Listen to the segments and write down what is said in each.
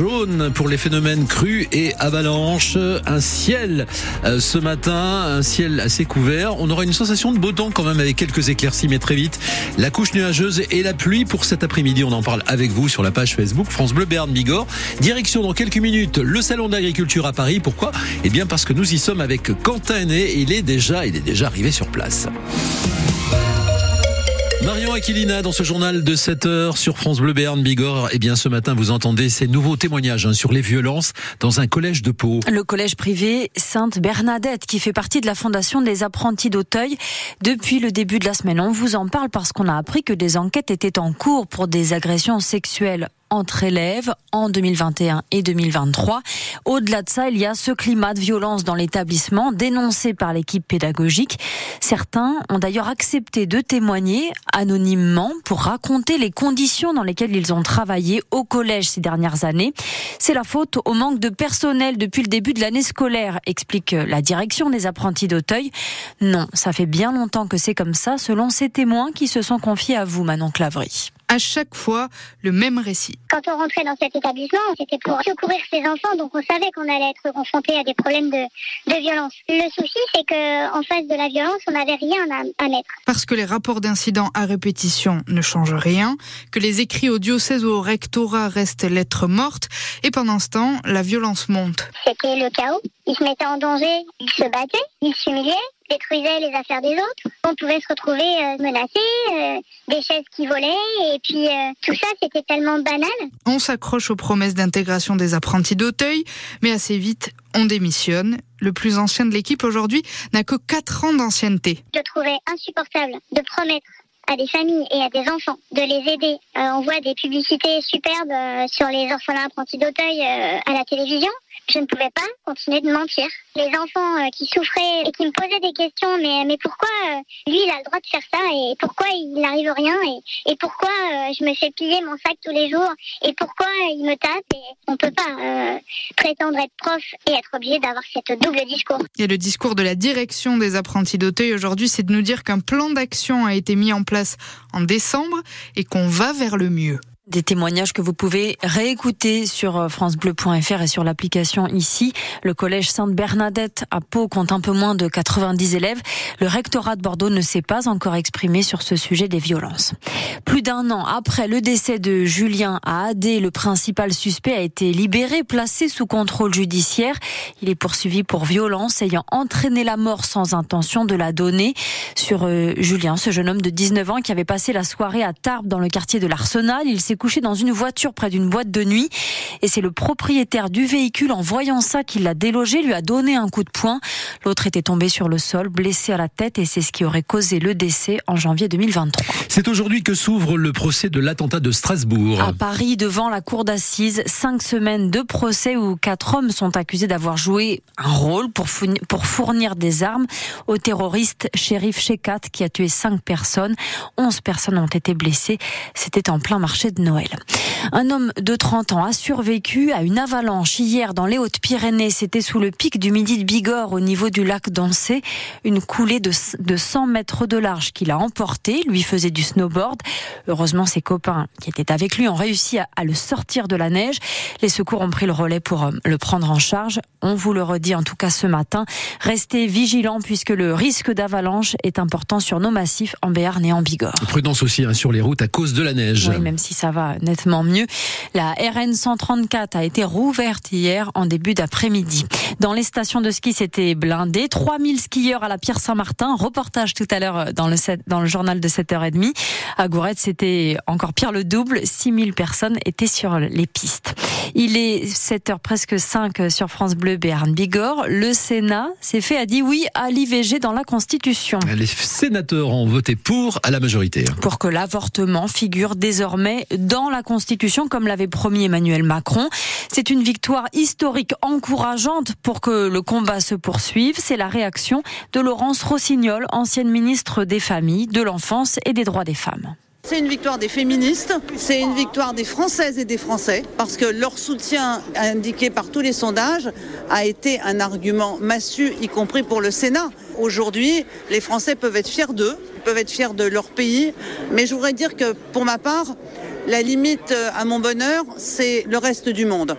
jaune pour les phénomènes crus et avalanches. Un ciel euh, ce matin, un ciel assez couvert. On aura une sensation de beau temps quand même avec quelques éclaircies, mais très vite. La couche nuageuse et la pluie pour cet après-midi. On en parle avec vous sur la page Facebook France Bleu Berne Bigorre. Direction dans quelques minutes le salon d'agriculture à Paris. Pourquoi? Eh bien parce que nous y sommes avec Quentin et il est déjà, il est déjà arrivé sur place. Marion Aquilina dans ce journal de 7 heures sur France Bleu Béarn Bigorre. Eh bien, ce matin, vous entendez ces nouveaux témoignages hein, sur les violences dans un collège de Pau. Le collège privé Sainte Bernadette, qui fait partie de la fondation des apprentis d'Auteuil. Depuis le début de la semaine, on vous en parle parce qu'on a appris que des enquêtes étaient en cours pour des agressions sexuelles entre élèves en 2021 et 2023. Au-delà de ça, il y a ce climat de violence dans l'établissement dénoncé par l'équipe pédagogique. Certains ont d'ailleurs accepté de témoigner anonymement pour raconter les conditions dans lesquelles ils ont travaillé au collège ces dernières années. C'est la faute au manque de personnel depuis le début de l'année scolaire, explique la direction des apprentis d'Auteuil. Non, ça fait bien longtemps que c'est comme ça, selon ces témoins qui se sont confiés à vous, Manon Clavry à chaque fois le même récit. Quand on rentrait dans cet établissement, c'était pour secourir ses enfants, donc on savait qu'on allait être confronté à des problèmes de, de violence. Le souci, c'est que en face de la violence, on n'avait rien à, à, mettre. Parce que les rapports d'incidents à répétition ne changent rien, que les écrits au diocèse ou au rectorat restent lettres mortes, et pendant ce temps, la violence monte. C'était le chaos. Ils se mettaient en danger, ils se battaient, ils s'humiliaient, détruisait les affaires des autres. On pouvait se retrouver euh, menacés, euh, des chaises qui volaient, et puis euh, tout ça, c'était tellement banal. On s'accroche aux promesses d'intégration des apprentis d'Auteuil, mais assez vite, on démissionne. Le plus ancien de l'équipe aujourd'hui n'a que 4 ans d'ancienneté. Je trouvais insupportable de promettre à des familles et à des enfants de les aider. on voit des publicités superbes sur les orphelins apprentis d'Auteuil à la télévision je ne pouvais pas continuer de mentir. Les enfants euh, qui souffraient et qui me posaient des questions, mais, mais pourquoi euh, lui il a le droit de faire ça et pourquoi il n'arrive rien et, et pourquoi euh, je me fais plier mon sac tous les jours et pourquoi il me tape et on peut pas prétendre être prof et être obligé d'avoir cette double discours. Et le discours de la direction des apprentis d'Auteuil aujourd'hui, c'est de nous dire qu'un plan d'action a été mis en place en décembre et qu'on va vers le mieux. Des témoignages que vous pouvez réécouter sur euh, francebleu.fr et sur l'application ici. Le collège Sainte-Bernadette à Pau compte un peu moins de 90 élèves. Le rectorat de Bordeaux ne s'est pas encore exprimé sur ce sujet des violences. Plus d'un an après le décès de Julien à Adé, le principal suspect a été libéré, placé sous contrôle judiciaire. Il est poursuivi pour violence ayant entraîné la mort sans intention de la donner. Sur euh, Julien, ce jeune homme de 19 ans qui avait passé la soirée à Tarbes dans le quartier de l'Arsenal, il s'est couché dans une voiture près d'une boîte de nuit. Et c'est le propriétaire du véhicule, en voyant ça, qui l'a délogé, lui a donné un coup de poing. L'autre était tombé sur le sol, blessé à la tête, et c'est ce qui aurait causé le décès en janvier 2023. C'est aujourd'hui que s'ouvre le procès de l'attentat de Strasbourg. À Paris, devant la cour d'assises, cinq semaines de procès où quatre hommes sont accusés d'avoir joué un rôle pour fournir des armes au terroriste shérif Shekat qui a tué cinq personnes. Onze personnes ont été blessées. C'était en plein marché de Noël. Un homme de 30 ans a survécu à une avalanche hier dans les Hautes-Pyrénées. C'était sous le pic du midi de Bigorre au niveau du lac d'Ancé. Une coulée de, 100 mètres de large qu'il a emporté. Lui faisait du snowboard. Heureusement, ses copains qui étaient avec lui ont réussi à, à le sortir de la neige. Les secours ont pris le relais pour euh, le prendre en charge. On vous le redit en tout cas ce matin. Restez vigilants puisque le risque d'avalanche est important sur nos massifs en Béarn et en Bigorre. Prudence aussi hein, sur les routes à cause de la neige. Oui, même si ça va nettement mieux. La RN 134 a été rouverte hier en début d'après-midi. Dans les stations de ski, c'était blindé. 3000 skieurs à la Pierre Saint-Martin. Reportage tout à l'heure dans le, dans le journal de 7h30. À Gourette, c'était encore pire le double. 6000 personnes étaient sur les pistes. Il est 7h presque 5 sur France Bleu Béarn Bigorre. Le Sénat s'est fait a dit oui à l'IVG dans la Constitution. Les sénateurs ont voté pour à la majorité. Pour que l'avortement figure désormais dans la Constitution comme l'avait promis Emmanuel Macron. C'est une victoire historique encourageante pour que le combat se poursuive. C'est la réaction de Laurence Rossignol, ancienne ministre des Familles, de l'Enfance et des Droits des Femmes. C'est une victoire des féministes, c'est une victoire des Françaises et des Français, parce que leur soutien indiqué par tous les sondages a été un argument massu, y compris pour le Sénat. Aujourd'hui, les Français peuvent être fiers d'eux, peuvent être fiers de leur pays, mais je voudrais dire que pour ma part, La limite euh, à mon bonheur, c'est le reste du monde.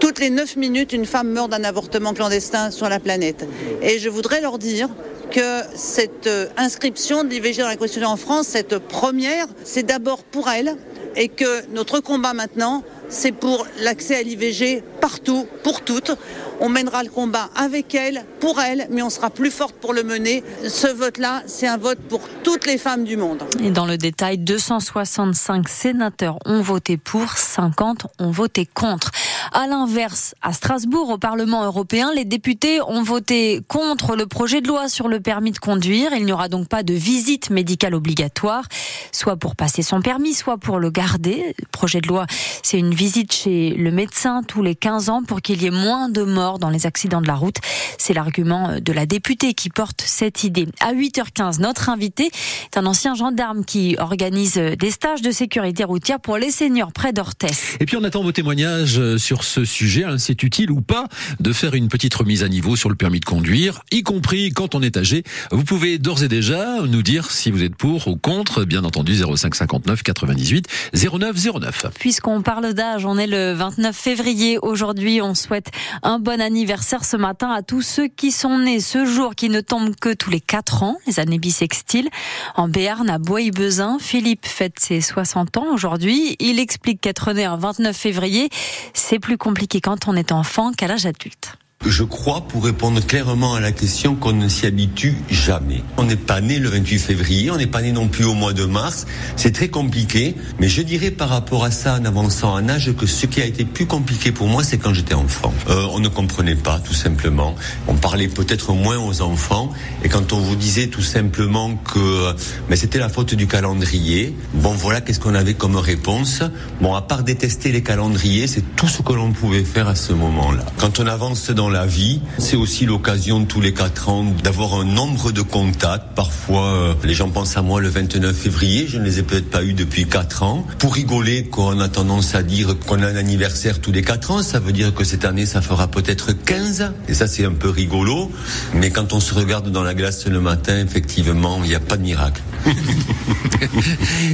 Toutes les 9 minutes, une femme meurt d'un avortement clandestin sur la planète. Et je voudrais leur dire que cette euh, inscription de l'IVG dans la Constitution en France, cette première, c'est d'abord pour elle et que notre combat maintenant, c'est pour l'accès à l'IVG partout, pour toutes. On mènera le combat avec elle, pour elle, mais on sera plus forte pour le mener. Ce vote-là, c'est un vote pour toutes les femmes du monde. Et dans le détail, 265 sénateurs ont voté pour, 50 ont voté contre. À l'inverse, à Strasbourg, au Parlement européen, les députés ont voté contre le projet de loi sur le permis de conduire. Il n'y aura donc pas de visite médicale obligatoire, soit pour passer son permis, soit pour le garder. Le projet de loi, c'est une visite chez le médecin tous les 15 ans pour qu'il y ait moins de morts dans les accidents de la route. C'est l'argument de la députée qui porte cette idée. À 8h15, notre invité est un ancien gendarme qui organise des stages de sécurité routière pour les seniors près d'Orthès. Et puis on attend vos témoignages sur ce sujet. Hein. C'est utile ou pas de faire une petite remise à niveau sur le permis de conduire, y compris quand on est âgé. Vous pouvez d'ores et déjà nous dire si vous êtes pour ou contre, bien entendu 05 59 98 09 09. Puisqu'on parle d'âge, on est le 29 février. Aujourd'hui, on souhaite un bon anniversaire ce matin à tous ceux qui sont nés ce jour qui ne tombe que tous les 4 ans, les années bissextiles. En Béarn, à Bois-Bezin, Philippe fête ses 60 ans aujourd'hui. Il explique qu'être né un 29 février, c'est plus compliqué quand on est enfant qu'à l'âge adulte. Je crois, pour répondre clairement à la question, qu'on ne s'y habitue jamais. On n'est pas né le 28 février, on n'est pas né non plus au mois de mars. C'est très compliqué, mais je dirais par rapport à ça, en avançant en âge, que ce qui a été plus compliqué pour moi, c'est quand j'étais enfant. Euh, on ne comprenait pas, tout simplement. On parlait peut-être moins aux enfants, et quand on vous disait tout simplement que mais c'était la faute du calendrier, bon voilà, qu'est-ce qu'on avait comme réponse Bon, à part détester les calendriers, c'est tout ce que l'on pouvait faire à ce moment-là. Quand on avance dans la vie. C'est aussi l'occasion tous les quatre ans d'avoir un nombre de contacts. Parfois, euh, les gens pensent à moi le 29 février. Je ne les ai peut-être pas eu depuis quatre ans. Pour rigoler, qu'on a tendance à dire qu'on a un anniversaire tous les quatre ans, ça veut dire que cette année, ça fera peut-être 15. Et ça, c'est un peu rigolo. Mais quand on se regarde dans la glace le matin, effectivement, il n'y a pas de miracle.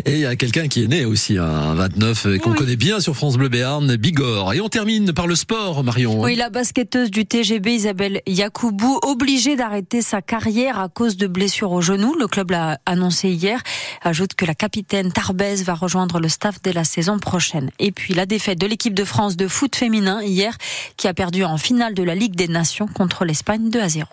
et il y a quelqu'un qui est né aussi un 29 et qu'on connaît bien sur France Bleu Béarn, Bigorre. Et on termine par le sport, Marion. Oui, la basketteuse du TGB, Isabelle Yacoubou, obligée d'arrêter sa carrière à cause de blessures au genou. Le club l'a annoncé hier. Ajoute que la capitaine Tarbès va rejoindre le staff dès la saison prochaine. Et puis la défaite de l'équipe de France de foot féminin hier, qui a perdu en finale de la Ligue des Nations contre l'Espagne 2 à 0.